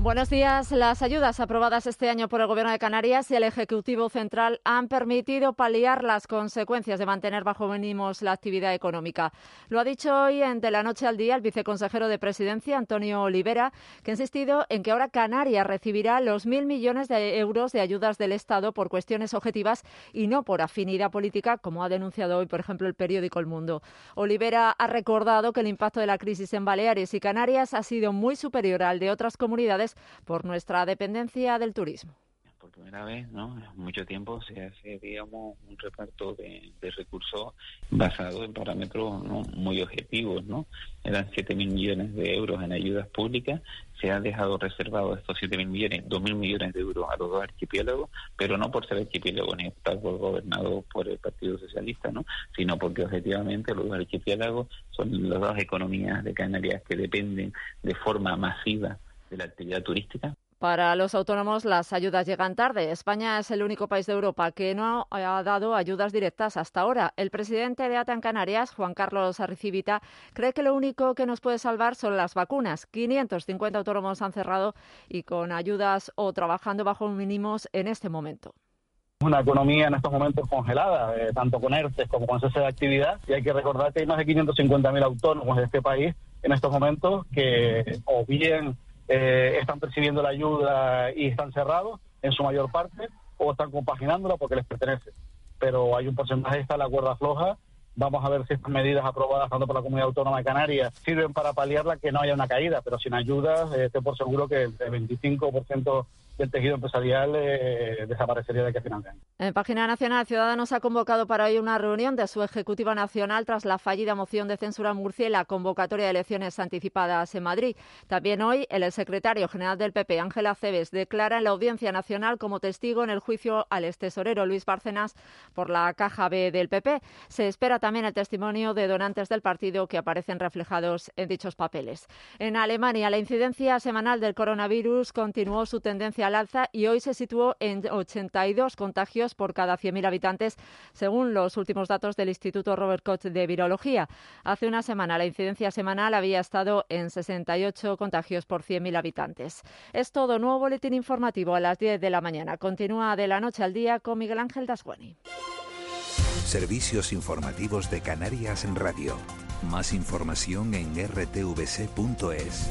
Buenos días. Las ayudas aprobadas este año por el Gobierno de Canarias y el Ejecutivo Central han permitido paliar las consecuencias de mantener bajo mínimos la actividad económica. Lo ha dicho hoy en De la Noche al Día el viceconsejero de Presidencia, Antonio Olivera, que ha insistido en que ahora Canarias recibirá los mil millones de euros de ayudas del Estado por cuestiones objetivas y no por afinidad política, como ha denunciado hoy, por ejemplo, el periódico El Mundo. Olivera ha recordado que el impacto de la crisis en Baleares y Canarias ha sido muy superior al de otras comunidades por nuestra dependencia del turismo por primera vez, ¿no? Mucho tiempo se hace, digamos, un reparto de, recursos basado en parámetros muy objetivos, ¿no? Eran 7.000 millones de euros en ayudas públicas, se han dejado reservados estos 7.000 millones, 2.000 millones de euros a los dos archipiélagos, pero no por ser archipiélagos ni estar gobernados por el Partido Socialista, ¿no? Sino porque objetivamente los dos archipiélagos son las dos economías de Canarias que dependen de forma masiva de la actividad turística. Para los autónomos las ayudas llegan tarde. España es el único país de Europa que no ha dado ayudas directas hasta ahora. El presidente de ATA en Canarias, Juan Carlos Arricivita, cree que lo único que nos puede salvar son las vacunas. 550 autónomos han cerrado y con ayudas o trabajando bajo mínimos en este momento una economía en estos momentos congelada, eh, tanto con ERTES como con cese de actividad, y hay que recordar que hay más de 550.000 autónomos de este país en estos momentos que o bien eh, están percibiendo la ayuda y están cerrados en su mayor parte o están compaginándola porque les pertenece. Pero hay un porcentaje, está la cuerda floja. Vamos a ver si estas medidas aprobadas tanto por la Comunidad Autónoma de Canarias sirven para paliarla que no haya una caída, pero sin ayuda, eh, esté por seguro que el 25% el tejido empresarial eh, desaparecería de que financian. En Página Nacional, Ciudadanos ha convocado para hoy una reunión de su Ejecutiva Nacional tras la fallida moción de censura en Murcia y la convocatoria de elecciones anticipadas en Madrid. También hoy, el secretario general del PP, Ángela Cebes, declara en la Audiencia Nacional como testigo en el juicio al extesorero Luis Bárcenas por la caja B del PP. Se espera también el testimonio de donantes del partido que aparecen reflejados en dichos papeles. En Alemania, la incidencia semanal del coronavirus continuó su tendencia y hoy se situó en 82 contagios por cada 100.000 habitantes, según los últimos datos del Instituto Robert Koch de Virología. Hace una semana la incidencia semanal había estado en 68 contagios por 100.000 habitantes. Es todo. Nuevo boletín informativo a las 10 de la mañana. Continúa de la noche al día con Miguel Ángel Dasguani. Servicios informativos de Canarias en Radio. Más información en rtvc.es.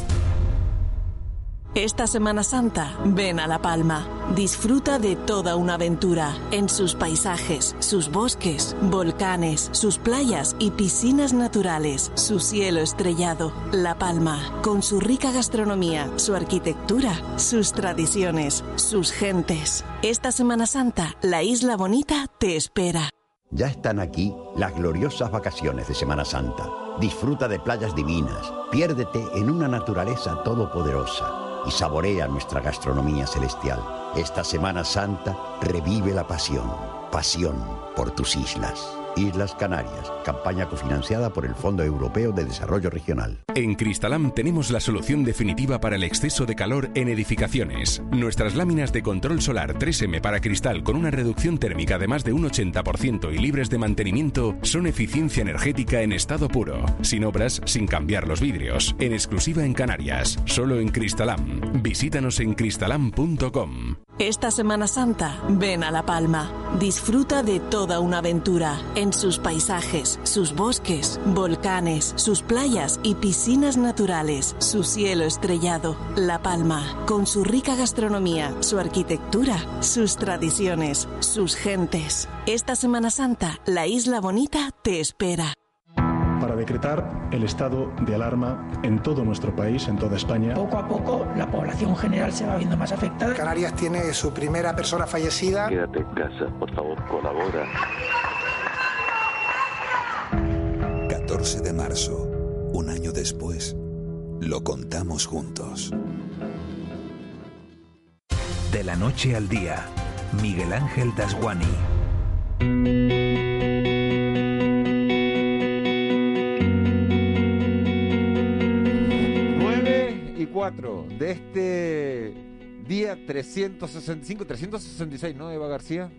Esta Semana Santa, ven a La Palma. Disfruta de toda una aventura en sus paisajes, sus bosques, volcanes, sus playas y piscinas naturales, su cielo estrellado. La Palma, con su rica gastronomía, su arquitectura, sus tradiciones, sus gentes. Esta Semana Santa, la Isla Bonita te espera. Ya están aquí las gloriosas vacaciones de Semana Santa. Disfruta de playas divinas, piérdete en una naturaleza todopoderosa y saborea nuestra gastronomía celestial. Esta Semana Santa revive la pasión, pasión por tus islas. Islas Canarias, campaña cofinanciada por el Fondo Europeo de Desarrollo Regional. En Cristalam tenemos la solución definitiva para el exceso de calor en edificaciones. Nuestras láminas de control solar 3M para cristal con una reducción térmica de más de un 80% y libres de mantenimiento son eficiencia energética en estado puro, sin obras, sin cambiar los vidrios, en exclusiva en Canarias, solo en Cristalam. Visítanos en cristalam.com. Esta Semana Santa, ven a La Palma. Disfruta de toda una aventura en sus paisajes, sus bosques, volcanes, sus playas y piscinas naturales, su cielo estrellado. La Palma, con su rica gastronomía, su arquitectura, sus tradiciones, sus gentes. Esta Semana Santa, la Isla Bonita te espera decretar el estado de alarma en todo nuestro país, en toda España. Poco a poco la población general se va viendo más afectada. Canarias tiene su primera persona fallecida. Quédate en casa, por favor, colabora. 14 de marzo, un año después, lo contamos juntos. De la noche al día, Miguel Ángel Dasguani. De este día 365, 366, ¿no, Eva García?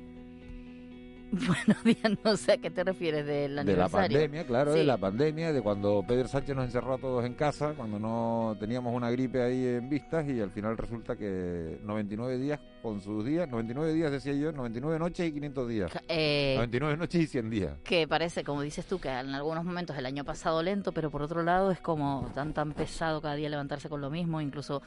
Buenos días, no sé a qué te refieres del De la aniversario. pandemia, claro, Sí. de la pandemia, de cuando Pedro Sánchez nos encerró a todos en casa, cuando no teníamos una gripe ahí en vistas y al final resulta que 99 días con sus días, 99 días decía yo, 99 noches y 500 días. Eh, 99 noches y 100 días. que parece, como dices tú, que en algunos momentos el año pasado lento, pero por otro lado es como tan tan pesado cada día levantarse con lo mismo, incluso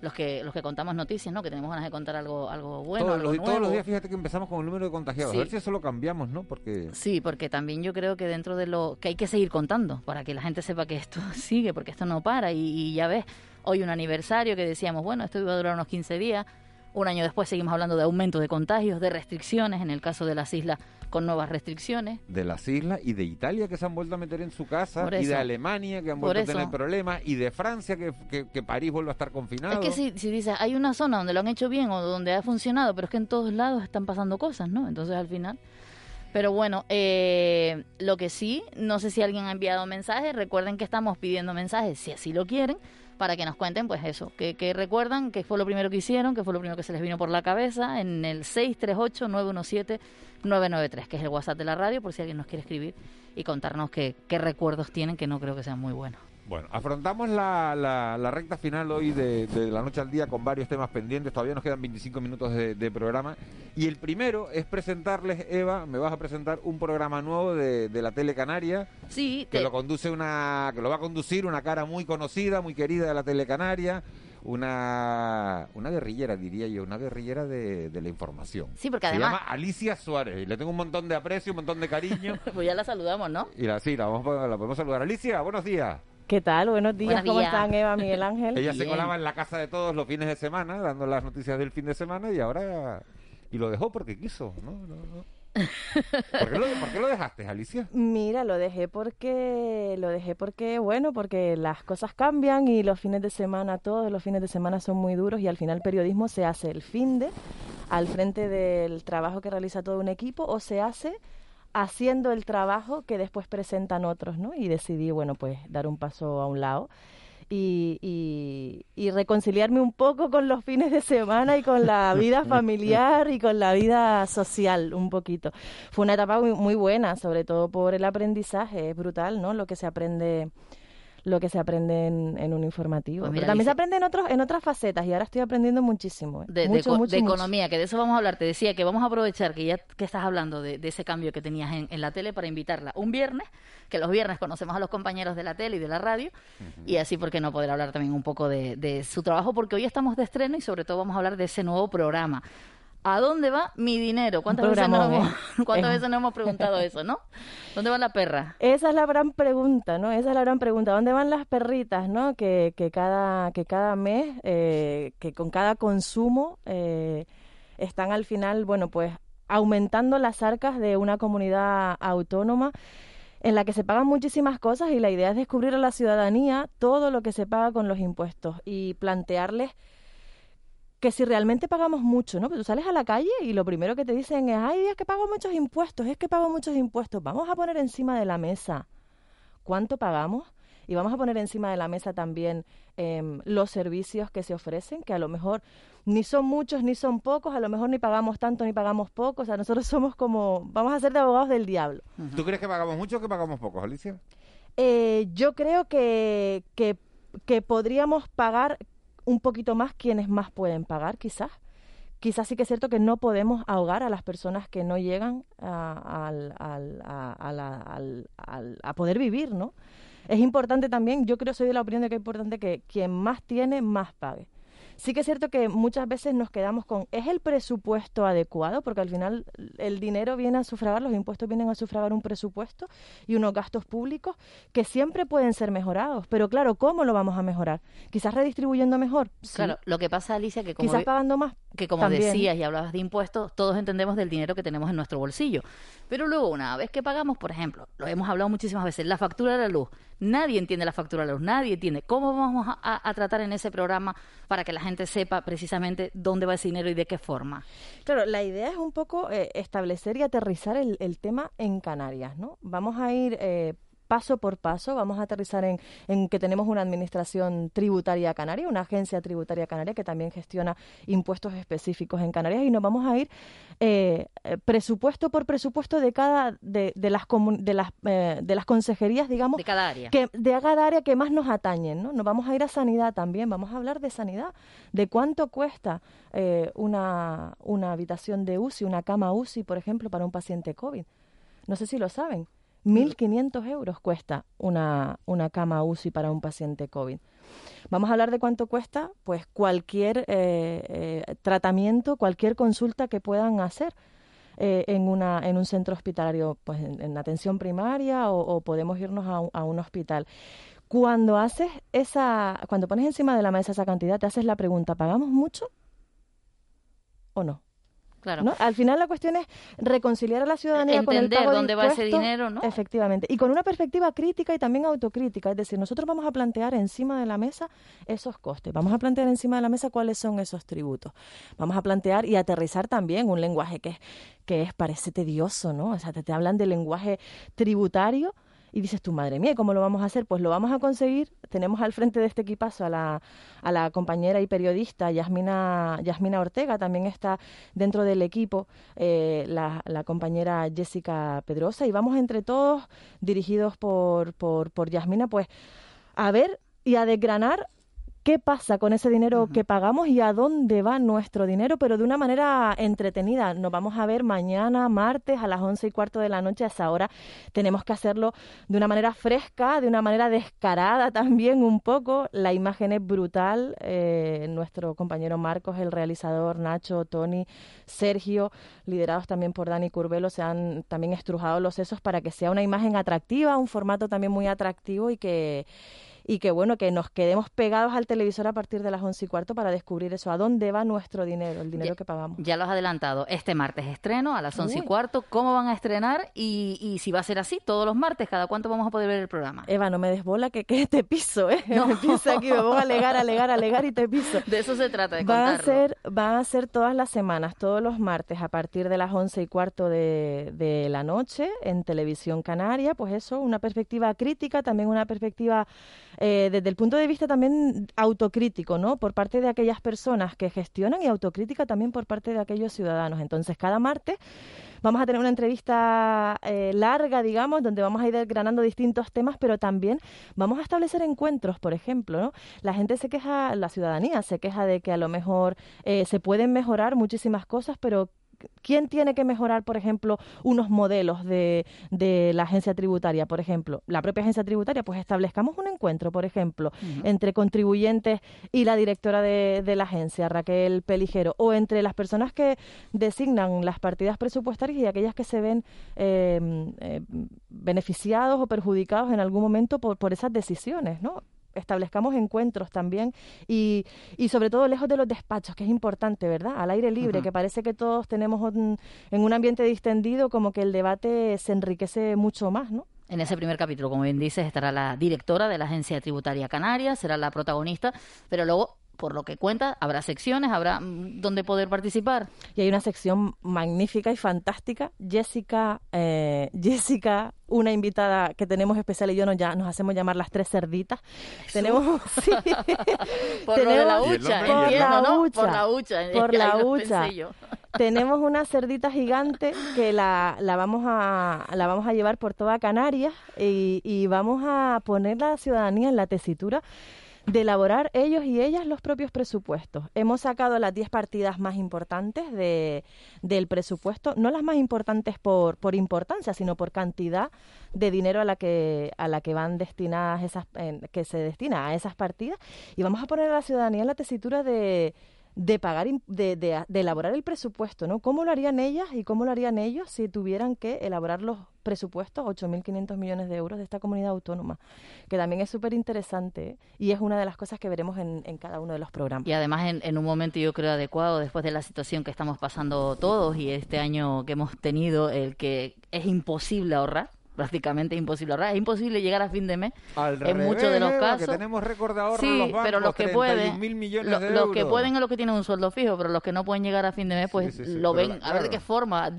los que los que contamos noticias, ¿no? Que tenemos ganas de contar algo algo bueno, todos, algo los, todos los nuevo. días fíjate que empezamos con el número de contagiados. Sí. A ver si eso lo cambiamos, ¿no? Porque Sí, porque también yo creo que dentro de lo que hay que seguir contando para que la gente sepa que esto sigue, porque esto no para. Y, y ya ves, hoy un aniversario que decíamos, bueno, esto iba a durar unos 15 días. Un año después seguimos hablando de aumento de contagios, de restricciones, en el caso de las islas con nuevas restricciones. de las islas y de Italia que se han vuelto a meter en su casa y de. Alemania que han vuelto a tener problemas y de Francia que, que, que París vuelve a estar confinado. Es que si, si dices, hay una zona donde lo han hecho bien o donde ha funcionado, pero es que en todos lados están pasando cosas, ¿no? Entonces al final... Pero bueno, eh, lo que sí, no sé si alguien ha enviado mensajes, recuerden que estamos pidiendo mensajes, si así lo quieren, para que nos cuenten, pues eso, que, que recuerdan que fue lo primero que hicieron, que fue lo primero que se les vino por la cabeza, en el 638-917-993, que es el WhatsApp de la radio, por si alguien nos quiere escribir y contarnos qué, recuerdos tienen, que no creo que sean muy buenos. Bueno, afrontamos la, la, la recta final hoy de, de la noche al día con varios temas pendientes. Todavía nos quedan 25 minutos de, de programa. Y el primero es presentarles, Eva, me vas a presentar un programa nuevo de, de la Tele Canaria. Sí, que te- lo conduce una, que lo va a conducir una cara muy conocida, muy querida de la Tele Canaria, una, una guerrillera, diría yo, una guerrillera de, de la información. Sí, porque Se además- llama Alicia Suárez. Y le tengo un montón de aprecio, un montón de cariño. pues ya la saludamos, ¿no? y la, sí, la, vamos, a- la podemos saludar. Alicia, buenos días. ¿Qué tal? Buenos días. Buenos ¿Cómo días. están, Eva, Miguel Ángel? Ella se colaba en la casa de todos los fines de semana, dando las noticias del fin de semana y ahora... Y lo dejó porque quiso, ¿no? No, no. ¿Por, qué lo, por qué lo dejaste, Alicia? Mira, lo dejé porque lo dejé porque bueno, porque las cosas cambian y los fines de semana, todos los fines de semana son muy duros y al final el periodismo se hace el fin de al frente del trabajo que realiza todo un equipo o se hace haciendo el trabajo que después presentan otros, ¿no? Y decidí, bueno, pues dar un paso a un lado y, y, y reconciliarme un poco con los fines de semana y con la vida familiar y con la vida social un poquito. Fue una etapa muy, muy buena, sobre todo por el aprendizaje, es brutal, ¿no? Lo que se aprende lo que se aprende en, en un informativo. Pues Pero también se aprende en otros en otras facetas y ahora estoy aprendiendo muchísimo. ¿eh? de, de mucho, eco- mucho, de mucho. economía, que de eso vamos a hablar. Te decía que vamos a aprovechar que ya que estás hablando de, de ese cambio que tenías en, en la tele para invitarla un viernes, que los viernes conocemos a los compañeros de la tele y de la radio, y así, ¿por qué no poder hablar también un poco de, de su trabajo? Porque hoy estamos de estreno y sobre todo vamos a hablar de ese nuevo programa. ¿A dónde va mi dinero? ¿Cuántas, veces nos, programón, hemos. ¿cuántas Eh. veces nos hemos preguntado eso, no? ¿Dónde va la perra? Esa es la gran pregunta, ¿no? Esa es la gran pregunta. ¿Dónde van las perritas, no? Que, que cada que cada mes, eh, que con cada consumo eh, están al final, bueno, pues aumentando las arcas de una comunidad autónoma en la que se pagan muchísimas cosas y la idea es descubrir a la ciudadanía todo lo que se paga con los impuestos y plantearles que si realmente pagamos mucho, ¿no? Pero tú sales a la calle y lo primero que te dicen es, ay, es que pago muchos impuestos, es que pago muchos impuestos. Vamos a poner encima de la mesa cuánto pagamos y vamos a poner encima de la mesa también em, los servicios que se ofrecen, que a lo mejor ni son muchos ni son pocos, a lo mejor ni pagamos tanto ni pagamos poco, o sea, nosotros somos como, vamos a ser de abogados del diablo. ¿Tú crees que pagamos mucho o que pagamos poco, Alicia? Eh, yo creo que, que, que podríamos pagar un poquito más quienes más pueden pagar, quizás. Quizás sí que es cierto que no podemos ahogar a las personas que no llegan a, a poder vivir, ¿no? Es importante también, yo creo, soy de la opinión de que es importante que quien más tiene, más pague. Sí que es cierto que muchas veces nos quedamos con, ¿es el presupuesto adecuado? Porque al final el dinero viene a sufragar, los impuestos vienen a sufragar un presupuesto y unos gastos públicos que siempre pueden ser mejorados. Pero claro, ¿cómo lo vamos a mejorar? Quizás redistribuyendo mejor. Sí. Claro, lo que pasa, Alicia, que como, Quizás pagando más. que como también. decías y hablabas de impuestos, todos entendemos del dinero que tenemos en nuestro bolsillo. Pero luego, una vez que pagamos, por ejemplo, lo hemos hablado muchísimas veces, la factura de la luz. Nadie entiende la factura de la luz, nadie entiende. ¿Cómo vamos a, a- a tratar en ese programa para que la gente sepa precisamente dónde va ese dinero y de qué forma? Claro, la idea es un poco eh, establecer y aterrizar el, tema en Canarias, ¿no? Vamos a ir eh, paso por paso. Vamos a aterrizar en, en que tenemos una administración tributaria canaria, una agencia tributaria canaria que también gestiona impuestos específicos en Canarias y nos vamos a ir eh, eh, presupuesto por presupuesto de cada de, de las de las eh, de las consejerías, digamos, de cada área que de cada área que más nos atañen, ¿no? Nos vamos a ir a sanidad también, vamos a hablar de sanidad, de cuánto cuesta una una habitación de UCI, una cama UCI, por ejemplo, para un paciente COVID. No sé si lo saben. 1.500 euros cuesta una, una cama UCI para un paciente COVID. Vamos a hablar de cuánto cuesta, pues cualquier eh, eh, tratamiento, cualquier consulta que puedan hacer eh, en, una, en un centro hospitalario, pues en, atención primaria o, podemos irnos a un, a un hospital. Cuando haces esa, cuando pones encima de la mesa esa cantidad, te haces la pregunta, ¿pagamos mucho o no? Claro. ¿no? Al final la cuestión es reconciliar a la ciudadanía con el pago dónde va ese dinero, ¿no? Efectivamente. Y con una perspectiva crítica y también autocrítica. Es decir, nosotros vamos a plantear encima de la mesa esos costes. Vamos a plantear encima de la mesa cuáles son esos tributos. Vamos a plantear y aterrizar también un lenguaje que, que es, parece tedioso, ¿no? O sea, te hablan de lenguaje tributario y dices tu madre mía, ¿cómo lo vamos a hacer? Pues lo vamos a conseguir. Tenemos al frente de este equipazo a la, a la compañera y periodista Yasmina, Yasmina Ortega, también está dentro del equipo eh, la, la, compañera Jessica Pedrosa y vamos entre todos, dirigidos por, por, por Yasmina, pues a ver y a desgranar qué pasa con ese dinero que pagamos y a dónde va nuestro dinero, pero de una manera entretenida. Nos vamos a ver mañana, martes, a las once y cuarto de la noche. A esa hora tenemos que hacerlo de una manera fresca, de una manera descarada también un poco. La imagen es brutal. Eh, nuestro compañero Marcos, el realizador, Nacho, Tony, Sergio, liderados también por Dani Curvelo, se han también estrujado los sesos para que sea una imagen atractiva, un formato también muy atractivo y que y que bueno, que nos quedemos pegados al televisor a partir de las once y cuarto para descubrir eso, a dónde va nuestro dinero, el dinero que pagamos. Ya lo has adelantado, este martes estreno a las once y cuarto, ¿cómo van a estrenar? Y, y, si va a ser así, todos los martes, ¿cada cuánto vamos a poder ver el programa? Eva, no me desbola que, que te piso, ¿eh? No. Me piso aquí, me voy a alegar, alegar, alegar y te piso. De eso se trata, de van a ser Van a ser todas las semanas, todos los martes, a partir de las once y cuarto de, de la noche, en Televisión Canaria, pues eso, una perspectiva crítica, también una perspectiva eh, desde el punto de vista también autocrítico, ¿no? Por parte de aquellas personas que gestionan y autocrítica también por parte de aquellos ciudadanos. Entonces, cada martes vamos a tener una entrevista eh, larga, digamos, donde vamos a ir granando distintos temas, pero también vamos a establecer encuentros, por ejemplo, ¿no? La gente se queja, la ciudadanía se queja de que a lo mejor eh, se pueden mejorar muchísimas cosas, pero ¿Quién tiene que mejorar, por ejemplo, unos modelos de, de, la agencia tributaria? Por ejemplo, la propia agencia tributaria, pues establezcamos un encuentro, por ejemplo, entre contribuyentes y la directora de, de, la agencia, Raquel Peligero, o entre las personas que designan las partidas presupuestarias y aquellas que se ven eh, eh, beneficiados o perjudicados en algún momento por, por esas decisiones, ¿no? Establezcamos encuentros también y, y sobre todo lejos de los despachos, que es importante, ¿verdad? Al aire libre, que parece que todos tenemos en un ambiente distendido como que el debate se enriquece mucho más, ¿no? En ese primer capítulo, como bien dices, estará la directora de la Agencia Tributaria Canaria, será la protagonista, pero luego por lo que cuenta, habrá secciones, habrá mm, donde poder participar. Y hay una sección magnífica y fantástica. Jessica, eh, Jessica, una invitada que tenemos especial y yo nos, ya, nos hacemos llamar las tres cerditas. Tenemos, sí, por tenemos, la hucha, por, la hucha, por la hucha, por la hucha. tenemos una cerdita gigante que la, la, vamos a, la vamos a llevar por toda Canarias y, y vamos a poner la ciudadanía en la tesitura de elaborar ellos y ellas los propios presupuestos. Hemos sacado las 10 partidas más importantes de, del presupuesto, no las más importantes por, por importancia, sino por cantidad de dinero a la que, a la que van destinadas esas, que se destina a esas partidas, y vamos a poner a la ciudadanía en la tesitura de de pagar, de, de, de, elaborar el presupuesto, ¿no? ¿Cómo lo harían ellas y cómo lo harían ellos si tuvieran que elaborar los presupuestos, 8.500 millones de euros de esta comunidad autónoma? Que también es súper interesante y es una de las cosas que veremos en, en, cada uno de los programas. Y además en, en, un momento yo creo adecuado, después de la situación que estamos pasando todos y este año que hemos tenido, el que es imposible ahorrar, prácticamente imposible ahorrar. Es imposible llegar a fin de mes en muchos de los casos. Que tenemos récord de ahorro sí, los bancos, pero los que pueden, millones de los que pueden es los que tienen un sueldo fijo, pero los que no pueden llegar a fin de mes, pues lo ven, a ver de qué forma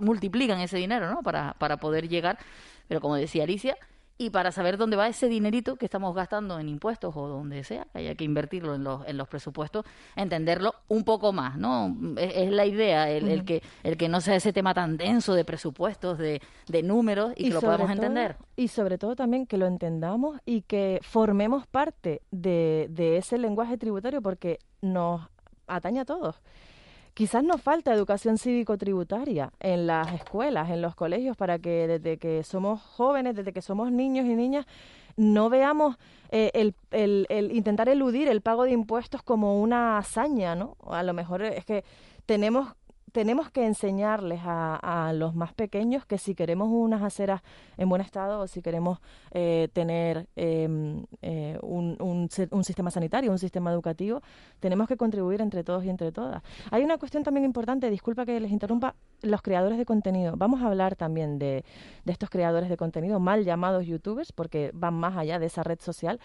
multiplican ese dinero, ¿no? Para, para poder llegar. Pero como decía Alicia, y para saber dónde va ese dinerito que estamos gastando en impuestos o donde sea, haya que invertirlo en los, en los presupuestos, entenderlo un poco más, ¿no? Es, es la idea, el, el que el que no sea ese tema tan denso de presupuestos, de, de números y, que lo podamos todo- entender. Y sobre todo también que lo entendamos y que formemos parte de, de ese lenguaje tributario porque nos atañe a todos. Quizás nos falta educación cívico-tributaria en las escuelas, en los colegios, para que desde que somos jóvenes, desde que somos niños y niñas, no veamos eh, el, el- el intentar eludir el pago de impuestos como una hazaña, ¿no? A lo mejor es que tenemos tenemos que enseñarles a, a los más pequeños que si queremos unas aceras en buen estado o si queremos eh, tener em, eh, un, un se- un sistema sanitario, un sistema educativo, tenemos que contribuir entre todos y entre todas. Hay una cuestión también importante, disculpa que les interrumpa, los creadores de contenido. Vamos a hablar también de, de estos creadores de contenido mal llamados youtubers porque van más allá de esa red social.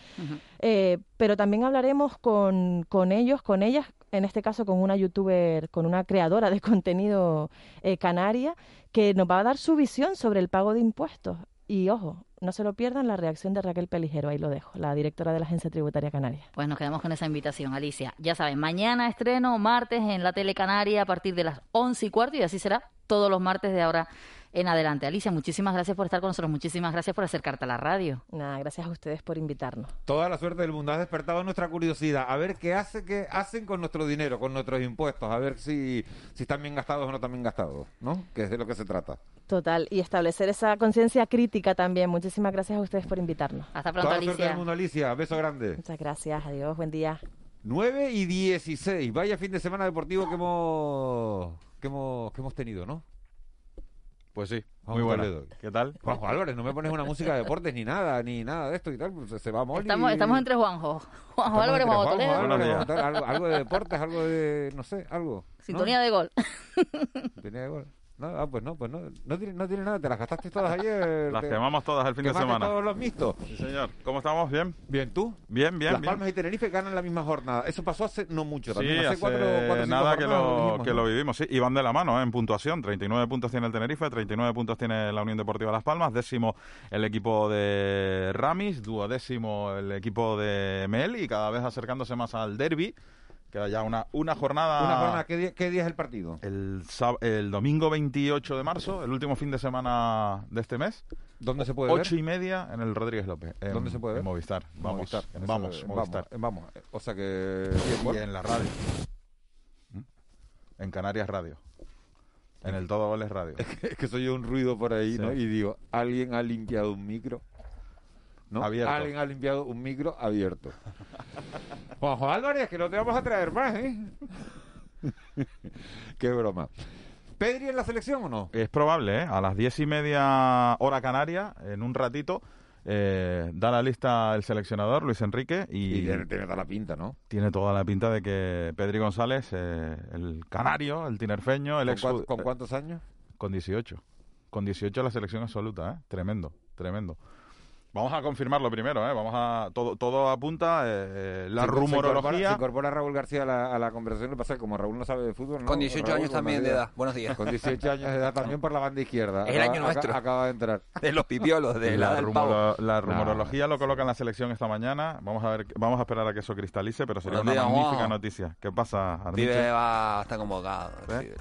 Eh, pero también hablaremos con, con ellos, con ellas, en este caso con una youtuber, con una creadora de contenido eh, canaria, que nos va a dar su visión sobre el pago de impuestos. Y ojo, no se lo pierdan la reacción de Raquel Pelijero, ahí lo dejo, la directora de la Agencia Tributaria Canaria. Pues nos quedamos con esa invitación, Alicia. Ya saben, mañana estreno, martes en la tele Canaria a partir de las once y cuarto y así será todos los martes de ahora en adelante. Alicia, muchísimas gracias por estar con nosotros, muchísimas gracias por acercarte a la radio. Nada, gracias a ustedes por invitarnos. Toda la suerte del mundo. Has despertado nuestra curiosidad. A ver qué hace, qué hacen con nuestro dinero, con nuestros impuestos. A ver si, si están bien gastados o no están bien gastados, ¿no? Que es de lo que se trata. Total, y establecer esa conciencia crítica también. Muchísimas gracias a ustedes por invitarnos. Hasta Toda la suerte del mundo, Alicia. Beso grande. Muchas gracias, adiós, buen día. 9 y 16. Vaya fin de semana deportivo que hemos, que hemos, que hemos tenido, ¿no? Pues sí, Vamos muy buena. ¿Qué tal? Juanjo Álvarez, no me pones una música de deportes ni nada, ni nada de esto y tal. pues se va a Molly. Estamos, estamos entre Juanjo. Juanjo Álvarez, Juanjo Toledo. Álvarez, algo, algo de deportes, algo de, no sé, algo. ¿no? Sintonía de gol. Sintonía de gol. No, ah, pues no, pues no, no tiene, no tiene nada, te las gastaste todas ayer. Las te- quemamos todas el fin de semana. todos los mixtos. Sí, señor. ¿Cómo estamos? ¿Bien? Bien, ¿tú? Bien, bien, Las bien. Palmas y Tenerife ganan la misma jornada. Eso pasó hace no mucho, Sí, también hace, hace cuatro, cuatro nada que, lo, dijimos, que ¿no? lo vivimos, sí. Y van de la mano ¿eh? en puntuación. 39 puntos tiene el Tenerife, 39 puntos tiene la Unión Deportiva Las Palmas, décimo el equipo de Ramis, duodécimo el equipo de Mel y cada vez acercándose más al derby. Queda ya una, una jornada. Una jornada, ¿qué día, qué día es el partido? El, el domingo 28 de marzo, el último fin de semana de este mes. ¿Dónde se puede ver? Ocho y media en el Rodríguez López. en- ¿Dónde se puede ver? En Movistar. Vamos, Movistar, en vamos, de- Movistar. Vamos, vamos. O sea que... Y en la radio. ¿Mm? En Canarias Radio. En el Todo Goles Radio. es que soy un ruido por ahí, ¿no? Y digo, alguien ha limpiado un micro. ¿no? Abierto. Alguien ha limpiado un micro abierto. Juanjo Álvarez, que no te vamos a traer más, ¿eh? Qué broma. ¿Pedri en la selección o no? Es probable, ¿eh? A las diez y media hora canaria, en un ratito, eh, da la lista el seleccionador, Luis Enrique, y, Y tiene, tiene toda la pinta, ¿no? tiene toda la pinta de que Pedri González, eh, el canario, el tinerfeño, el ¿Con, ex... cuánto- con cuántos años? Con 18. Con 18 la selección absoluta, ¿eh? Tremendo, tremendo. Vamos a confirmarlo primero, ¿eh? Vamos a... Todo, todo apunta, eh, eh, la Se- se incorpora- rumorología... Se incorpora Raúl García a la, a la conversación. Lo que pasa es que como Raúl no sabe de fútbol, ¿no? Con 18 Raúl, años también de edad. Buenos días. Con 18 años de edad también por la banda izquierda. Es el Acaba- año nuestro. aca- Acaba de entrar. De los pipiolos, de la, la, del pavo. rumoro- la rumorología lo coloca en la selección esta mañana. Vamos a ver, vamos a esperar a que eso cristalice, pero sería Buenos una días, magnífica Juan. noticia. ¿Qué pasa? Pibe va, está convocado. ¿Eh?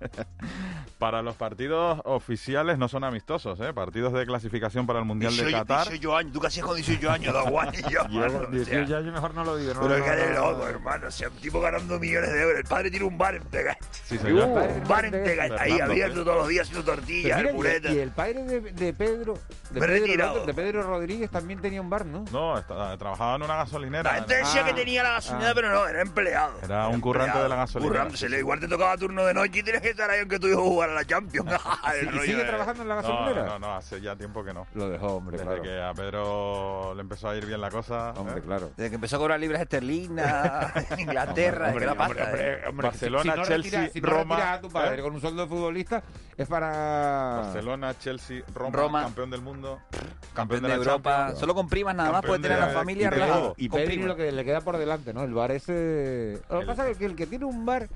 Para los partidos oficiales no son amistosos, ¿eh? Partidos de clasificación para el Mundial de 18, Qatar. 18 años, tú casi con 18 años, da guay. yo, Yo mano, con o 18 sea. años mejor no lo digo. No, Pero no, es que no, eres no, loco, hermano. O sea, un tipo ganando millones de euros. El padre tiene un bar en Tegal. Sí, señor. Uh, un bar en Tegal, ahí Fernando, abierto ¿eh? todos los días haciendo tortillas, mira, pureta. y, y el padre de, de Pedro, de Pedro, retirado. el otro, de Pedro Rodríguez también tenía un bar, ¿no? No, está- trabajaba en una gasolinera. La gente decía Ah, que tenía la gasolinera, ah. pero no, era empleado. Era un currante de la gasolinera. Currándosele. Igual te tocaba turno de noche y tienes que estar ahí aunque tu hijo jugara a la Champions. ¿Y sigue de- trabajando en la gasolinera? no, no, hace ya tiempo que no. Lo dejó, hombre, Desde que a Pedro le empezó a ir bien la cosa. Hombre, ¿eh? claro. Desde que empezó a cobrar libras esterlinas en Inglaterra, Hombre, hombre, pasta. hombre, ¿eh? hombre, Barcelona, si, si no Chelsea, retira- si no Roma, a tu padre ¿eh? con un sueldo de futbolista, es para... Barcelona, Chelsea, Roma, Roma. campeón del mundo, Campeón campeón de la Europa. Champions. Solo con primas nada más puede tener de- la familia relajada. Y primas. lo que le queda por delante, ¿no? El bar ese... Lo que pasa es que el que tiene un bar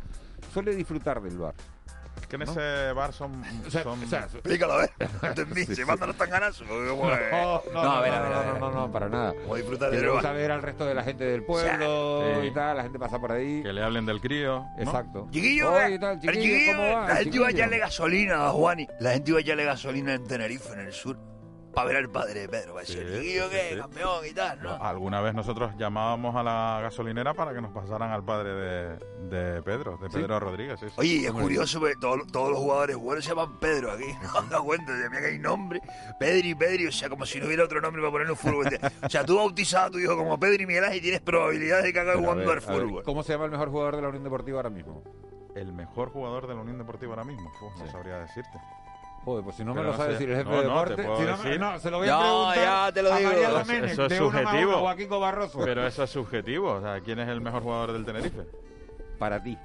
suele disfrutar del bar. Que en ¿no? ese bar son... O sea, son- o sea, Explícalo, a ver. ¿Entendí? Sí, mandan los tanganazos. No, no, no, a ver, a ver, a ver. no, no, no, para nada. Vamos a disfrutar de gusta ver al resto de la gente del pueblo Sí. y tal, la gente pasa por ahí. Que le hablen del crío. ¿no? Exacto. Chiquillo, Oye, eh, tal, el chiquillo, chiquillo, ¿cómo va? la gente iba a echarle gasolina a Juani. La gente iba a echarle gasolina en Tenerife, en el sur, para ver al padre de Pedro. Para decir, ¿qué? sí. Campeón y tal, ¿no? Alguna vez nosotros llamábamos a la gasolinera para que nos pasaran al padre de, de Pedro, de. Pedro Rodríguez. Sí, sí. Oye, es curioso, porque todos, todos los jugadores buenos se llaman Pedro aquí. No me da cuenta, de mí que hay nombre. Pedri, Pedri, o sea, como si no hubiera otro nombre para poner un fútbol. O sea, tú bautizado a tu hijo como Pedri Miguel Ángel y tienes probabilidades de que acabe Pero, a jugando ver, al a ver, fútbol. ¿Cómo se llama el mejor jugador de la Unión Deportiva ahora mismo? El mejor jugador de la Unión Deportiva ahora mismo. No sabría decirte. Joder, pues si no me Pero lo no sabe sé. decir el jefe No, de no, deporte, si no, me- decir. no, se lo voy a Ya, preguntar ya, te lo a digo. María Eso- eso es de uno más subjetivo. uno, o a Kiko Barroso. Pero eso es subjetivo. O sea, ¿quién es el mejor jugador del Tenerife? Para ti,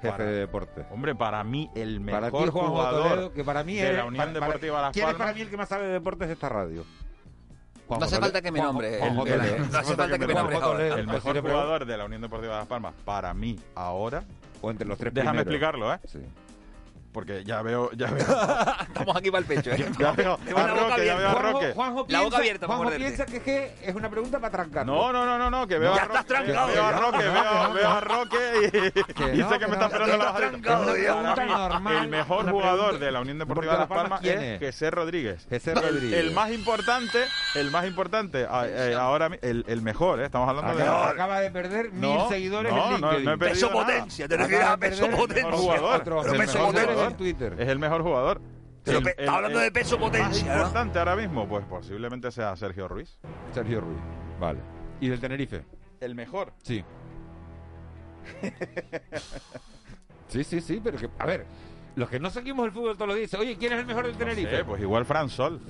jefe Para- de deporte. Hombre, para mí el Para mejor ti, Juanjo jugador Toledo, que para mí de es... la Unión para- para- Deportiva Las ¿Quién es Palmas. para mí el que más sabe de deportes de esta radio? No hace falta que me nombre. El- no hace falta que me nombre Juanjo ahora. Toledo. El mejor jugador de la Unión Deportiva Las Palmas, para mí, ahora... O entre los tres Déjame primeros. explicarlo, ¿eh? Sí. Porque ya veo... Ya veo, Estamos aquí para el pecho, ¿eh? ya veo a la boca Roque, ya veo a Roque. Juanjo La piensa, boca abierta Juanjo piensa que, es que es una pregunta para trancar. No, no, no, no, no, que veo Ya a Roque. estás trancado, Veo a. Roque, veo, veo a Roque y, Que y no, sé que que me no, está esperando la normal. El mejor jugador de la Unión Deportiva de Las Palmas ¿quién es? Jesé Rodríguez. Rodríguez. El, más importante, el más importante, eh, ahora el, mejor, ¿eh? estamos hablando de... Acaba, de perder mil seguidores en no, LinkedIn. no he perdido Peso potencia, te refieres a de peso potencia. peso potencia. En Twitter. Es el mejor jugador. Pero El- pe- el- está hablando el de peso más potencia, ¿no? importante ahora mismo, pues posiblemente sea Sergio Ruiz. Sergio Ruiz. Vale. ¿Y del Tenerife? El mejor. Sí. sí, sí, sí, pero que, a ver, los que no seguimos el fútbol todos los días, dicen, oye, ¿quién es el mejor del Tenerife? Pues igual Fran Sol.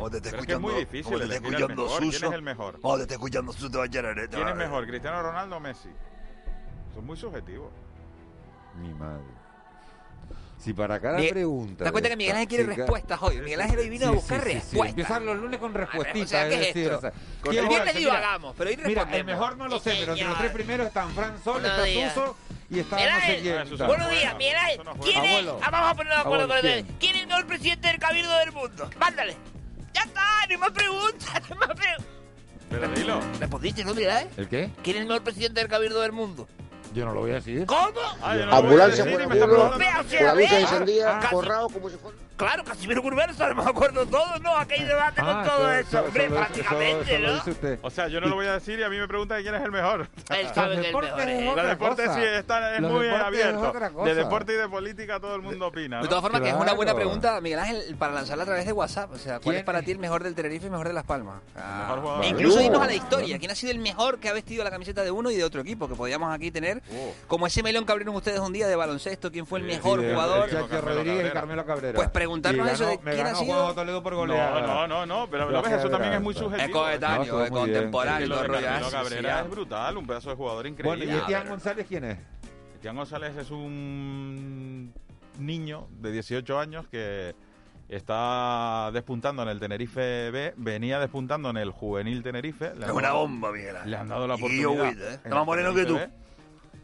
O te está Pero es que es escuchando, muy difícil o te el escuchando mejor. ¿Quién es el mejor? O te está escuchando Suso, te va a echar arete. ¿Quién es mejor, Cristiano Ronaldo o Messi? Son muy subjetivos. Mi madre. Si para cada Miguel- pregunta... ¿Te das cuenta que Miguel Ángel quiere chica- respuestas hoy? Miguel Ángel hoy vino a buscar sí, sí, sí. respuestas. Empiezan los lunes con respuestas. o sea, ¿qué es decir, esto? o sea, El ¿quién viernes va- divagamos, pero hoy Mira, el mejor no lo sé, pero entre los tres primeros están Fran Sol, Buenos está días. Suso y está Miguel no sé Ángel, quién. Buenos días, Miguel Ángel. ¿Quién es? Ah, vamos a ponerlo de acuerdo con él. ¿quién? ¿Quién es el mejor presidente del Cabildo del mundo? Mándale. Ya está, no hay más preguntas, no hay más preguntas. Pero dilo. ¿Respondiste, no, Miguel Ángel? ¿El qué? ¿Quién es el mejor presidente del Cabildo del mundo? Yo no lo voy a decir. ¿Cómo? Ah, yo no Ambulancia decir por el me culo, con la luz encendida, forrado como si fuera... Claro, Casimiro de acuerdo todos, ¿no? Aquí hay debate con Ah, todo eso- eso, hombre, eso- prácticamente, eso ¿no? usted. O sea, yo no lo voy a decir y a mí me preguntan quién es el mejor. Él sabe que el deportes mejor es es. otra La deporte cosa. sí está, es Los muy deportes es abierto. cosa. De deporte y de política todo el mundo opina. De ¿no? todas formas, que es una buena Claro. pregunta, Miguel Ángel, para lanzarla a través de WhatsApp. O sea, ¿cuál ¿Quién es para es? ti el mejor del Tenerife y el mejor de Las Palmas? Ah. mejor. E incluso irnos a la historia. ¿Quién ha sido el mejor que ha vestido la camiseta de uno y de otro equipo? Que podíamos aquí tener. Oh. Como ese melón que abrieron ustedes un día de baloncesto. ¿Quién fue el Sí, mejor Sí, jugador? Chacho Rodríguez y. Carmelo Cabrera. Pues preguntarnos eso de quién ha sido- Juanjo Toledo por goleada. No, no, no, no, pero lo ves, eso también es muy subjetivo. Es coetáneo, es contemporáneo. Carmelo ese, Cabrera sí, es brutal, un pedazo de jugador Bueno, increíble. ¿y Etienne González quién es? Etienne González es un niño de 18 años que está despuntando en el Tenerife B, venía despuntando en el juvenil Tenerife. Es una dado- bomba, Miguel. Le han dado la oportunidad. ¿eh? en Está más moreno que tú. B,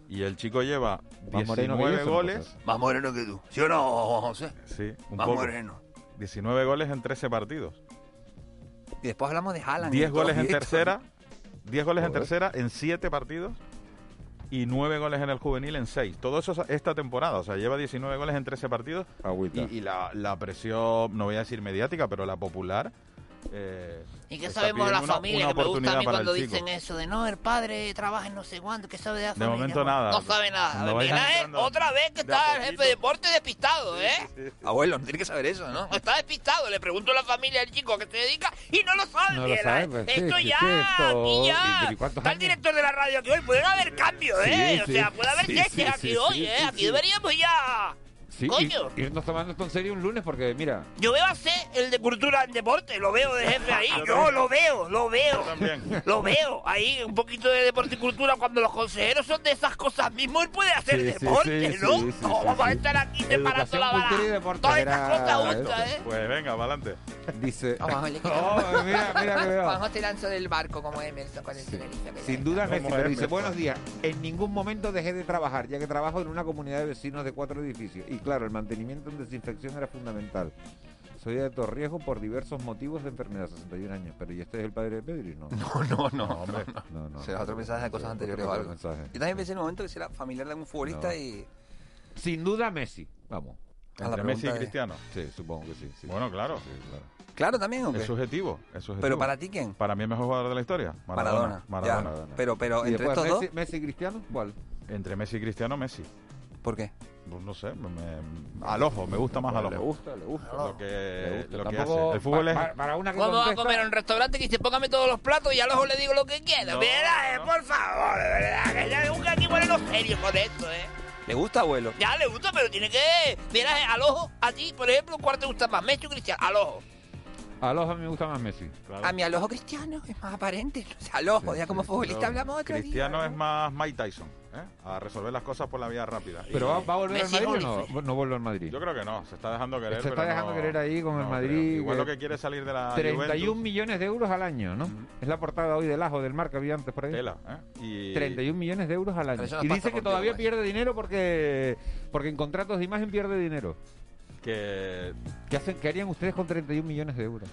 Y el chico lleva Más moreno que yo, 19 eso no goles. Más moreno que tú. ¿Sí o no, José? Sí, un Más poco. moreno. 19 goles en 13 partidos. Y después hablamos de Haaland. 10 y goles en tercera. 10 goles en tercera en 7 partidos. Y 9 goles en el juvenil en 6. Todo eso es esta temporada. O sea, lleva 19 goles en 13 partidos. Agüita. Y, y la, la presión, no voy a decir mediática, pero la popular. Eh, ¿Y qué está sabemos de la una- familia? una que me gusta a mí cuando dicen eso de no, el padre trabaja en no sé cuánto, ¿qué sabe de la De familia? momento No, nada. No sabe nada. No Miguel Ángel, entrando otra vez que de está el jefe de deporte despistado, ¿eh? Abuelo, no tiene que saber eso, ¿no? Está despistado, le pregunto a la familia del chico a qué se dedica y no lo sabe, No lo sabe, pues, sí, esto sí, ya, sí, esto- aquí ya. ¿y- y cuántos Está el director de la radio aquí hoy, pueden haber cambios, ¿eh? Sí, o sí, sea, puede haber sí, cheques sí, aquí sí, hoy, sí, ¿eh? sí, aquí sí. deberíamos ya Sí, Coño. y- irnos tomando esto en serio un lunes porque, mira, Yo veo a C, el de cultura en deporte, lo veo de jefe ahí. Yo Yo lo veo, lo veo. también. Lo veo ahí, un poquito de deporte y cultura. Cuando los consejeros son de esas cosas mismo, él puede hacer Sí, deporte, sí, ¿no? sí, sí, no sí, vamos a estar aquí separando la deporte, Todas era- estas cosas juntas, ¿eh? Pues venga, para adelante. dice... Vamos, Oh, mira, mira que veo. Juanjo te lanzó del barco como Emerson con el Sin duda. Messi, pero dice, buenos días, en ningún momento dejé de trabajar, ya que trabajo en una comunidad de vecinos de cuatro edificios. Y claro, el mantenimiento en desinfección era fundamental. Soy de alto riesgo por diversos motivos de enfermedad, 61 años. Pero ¿y este es el padre de Pedri? No, No, no, no, hombre. no, No, no. Será otro mensaje de cosas anteriores o algo. mensaje. Yo también pensé en un momento que será familiar de algún futbolista No. y... Sin duda, Messi. Vamos. A la Messi y Cristiano. Sí, supongo que sí. sí. Bueno, claro. Sí, claro. Claro, también, ¿o qué? Es subjetivo, es subjetivo. Pero para ti, ¿quién? Para mí el mejor jugador de la historia. Maradona. Maradona. Ya. Pero, pero ¿Y entre estos Messi, dos, Messi y Cristiano? ¿Cuál? Entre Messi y Cristiano, Messi. ¿por qué? Pues no sé, me- me- al ojo, me gusta más al ojo. Le gusta, le gusta. Lo que, Le gusta. lo que Tampoco- hace. El fútbol es... pa- para una que Vamos a comer a un restaurante que dice póngame todos los platos y a los le digo lo que quiera. No, Mira, eh, no. por favor, de verdad, que ya busca aquí ponernos serio con esto, ¿eh? ¿Le gusta, abuelo? Ya le gusta, pero tiene que. Mira, eh, al ojo, a ti, por ejemplo, ¿cuál te gusta más? Messi o Cristiano? Al ojo. Al ojo a mí me gusta más Messi. A mi al ojo cristiano es más aparente. O sea, al ojo, Sí, ya como sí, futbolista hablamos otro Cristiano día. es más Mike Tyson, ¿eh? A resolver las cosas por la vía rápida. ¿Pero Y- va, va a volver al Madrid o no? No vuelve al Madrid. Yo creo que no, se está dejando querer. Se está pero dejando no- querer ahí con el Madrid, creo. Igual lo que quiere salir de la 31 Juventus. millones de euros al año, ¿no? Es la portada hoy del ajo del mar que había antes por ahí. Tela, ¿eh? Y... 31 millones de euros al año. Y dice que todavía pues. pierde dinero porque porque en contratos de imagen pierde dinero. Que... ¿Qué, hacen, ¿Qué harían ustedes con 31 millones de euros?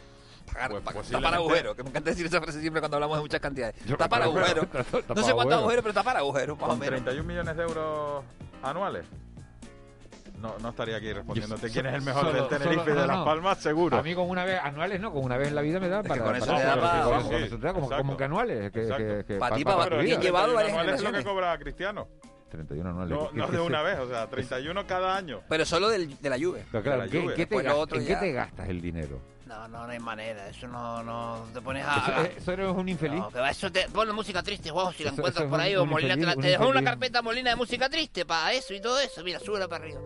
Pagar, Pues pa- posiblemente- tapar agujero, que me encanta decir esa frase siempre cuando hablamos de muchas cantidades. Yo- tapar agujero. pero- No sé cuántos agujero. agujeros, pero tapar agujero, más o con menos. 31 millones de euros anuales. No, no estaría aquí respondiéndote quién es el mejor solo- del Tenerife solo- y de no, Las no. Palmas, seguro. A mí con una vez, anuales no, con una vez en la vida me da que para... con eso para- te da para- pa- vamos, sí, con eso te da como, exacto. como que anuales. Que, que, que, Pa' ti, pa- pa- tu bien llevado 31 varias anuales es lo que cobra Cristiano. 31 anuales. No, ¿qué- no qué de una vez, o sea, 31 cada año. Pero solo del, de la. Pero claro, ¿qué- Juve. ¿qué te Después lo gas- otro ¿en qué te gastas el dinero? No, no, no hay manera. Eso no, no te pones Eso, a. eh, eso eres un infeliz. No, eso te. Ponle música triste, Juanjo, si la Eso- encuentras eso por un- ahí, o un Molina te, la- te dejó una carpeta Molina de música triste para eso y todo eso. Mira, súbela para arriba.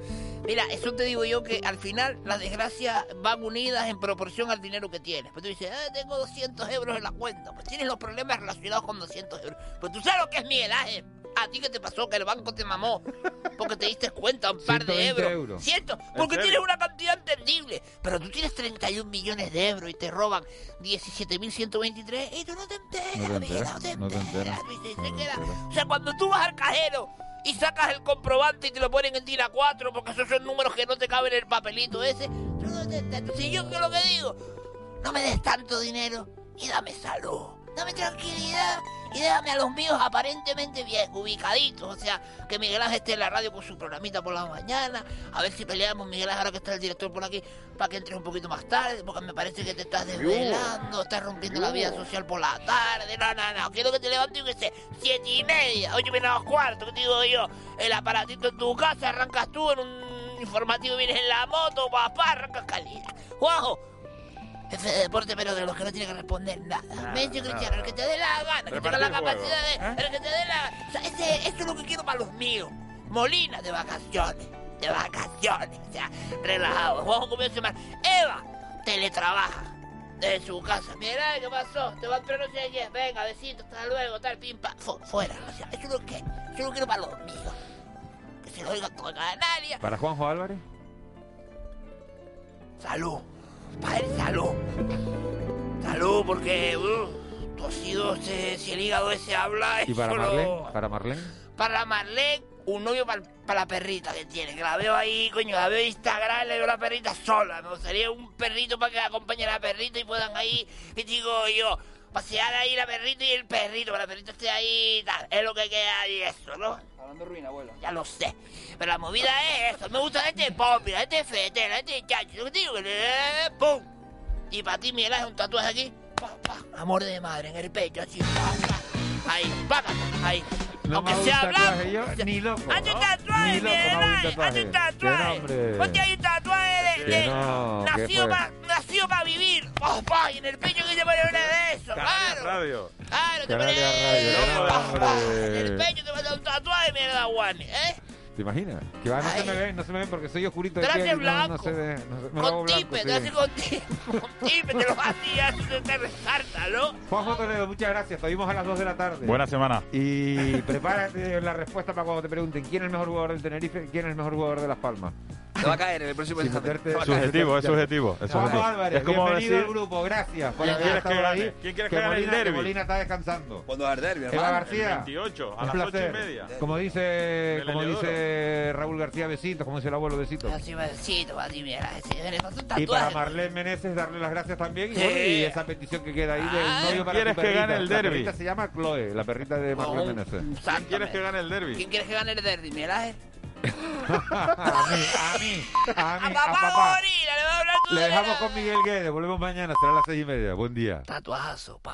Mira, eso te digo yo que al final las desgracias van unidas en proporción al dinero que tienes. Pues tú dices, ah, tengo 200 euros en la cuenta. Pues tienes los problemas relacionados con 200 euros. Pues tú sabes lo que es Miguel Ángel. ¿A ti qué te pasó? Que el banco te mamó. Porque te diste cuenta, un par de 120 euros. euros. ¿Cierto? Porque tienes una cantidad entendible. Pero tú tienes 31 millones de euros y te roban 17.123 y tú no te enteras. No te enteras, no te enteras, no se te enteras. O sea, cuando tú vas al cajero y sacas el comprobante y te lo ponen en tira 4 porque esos son números que no te caben en el papelito ese, tú no te enteras. Si yo que lo que digo, no me des tanto dinero y dame salud, dame tranquilidad y déjame a los míos aparentemente bien ubicaditos. O sea, que Miguel Ángel esté en la radio con su programita por la mañana. A ver si peleamos, Miguel Ángel, ahora que está el director por aquí, para que entres un poquito más tarde, porque me parece que te estás desvelando, estás rompiendo la vida social por la tarde. No, no, no, quiero que te levantes y que sé, siete y media, ocho menos cuarto, que te digo yo, el aparatito en tu casa, arrancas tú en un informativo, vienes en la moto, papá, arrancas calidad. Juanjo, jefe de deporte, pero de los que no tiene que responder nada. Messi Cristiano, el que te dé la gana, que tenga la capacidad de. El que te dé la. O sea, ese, eso es lo que quiero para los míos. Molina de vacaciones. De vacaciones. O sea, relajado. Juanjo comió semana. Eva, teletrabaja. Desde su casa. Mira, ¿qué pasó? Te va pero no sé qué. Venga, besito, hasta luego, tal, pim, pam. Fu- fuera. O sea, eso es lo que. Eso es lo que quiero para los míos. Que se lo oiga toda Canaria. ¿Para Juanjo Álvarez? Salud. Para él, salud. Salud, porque uh, tosido, se- si el hígado ese habla. ¿Y para lo- Marlene? ¿Para Marlene? Para Marlene, un novio para, la perrita que tiene. Que la veo ahí, coño, la veo en Instagram, le veo la perrita sola. Me gustaría un perrito para que acompañe a la perrita y puedan ahí, y digo yo, pasear ahí la perrita y el perrito, que la perrita esté ahí tal. Es lo que queda y eso, ¿no? Hablando ruina, abuelo. Ya lo sé. Pero la movida es eso. Me gusta este pop, mira, este fetera, este chacho. Lo que digo, ¡pum! Y para ti, Miguel, Ángel, un tatuaje aquí. Pa, pa. Amor de madre en el pecho, así. Pa, pa. Ahí, págate, ahí. No Aunque un sea blanco. yo, ni loco. Hazte ¿no? tatuaje, Miguel un hazte un tatuaje. Ponte ahí un tatuaje de... De- no, nacido fue. para pa vivir. Pa, pa, y en el pecho que te pone una de eso, claro. Radio. Claro, te pone... En el pecho te dar un tatuaje, mierda, Juan, ¿eh? ¿Te imaginas? Que va, no se me ven, no se me ven porque soy oscurito de piel no, no Blanco. se ve. No se, me lo hago Con blanco, tipe, sí. te hace con tipe, con tipe, te lo hacías y se te resalta, ¿no? Juanjo Toledo, muchas gracias. Te vimos a las 2 de la tarde. Buena semana. Y prepárate la respuesta para cuando te pregunten quién es el mejor jugador del Tenerife, quién es el mejor jugador de Las Palmas. Te va a caer en el próximo examen. Subjetivo, es subjetivo. Es subjetivo. Álvarez, Es como bienvenido decir al grupo, gracias por ¿Quién haber quieres que estado gane? ahí. ¿Quién quieres que gane el derbi? Molina está descansando. ¿Cuándo va a haber derbi, Eva hermano? García. El 28, a un las ocho y placer. media. Como dice, como dice Raúl García, besitos, como dice el abuelo, besitos. Así besito, así mira, Y para. Marlene Meneses darle las gracias también y, bueno, y esa petición que queda ahí del Ah, novio para ¿quieres que gane el La derbi? perrita se llama Chloe, la perrita de Marlene Oh, Meneses. ¿Quién quieres que gane el derby? ¿Quién quieres que gane el derby? Miguel Ángel. A mí, a mí, a mí, A a papá papá. gorila, le voy a hablar tú Le de dejamos con Miguel Guedes, volvemos mañana, será a las seis y media. Buen día. Tatuajazo, papá.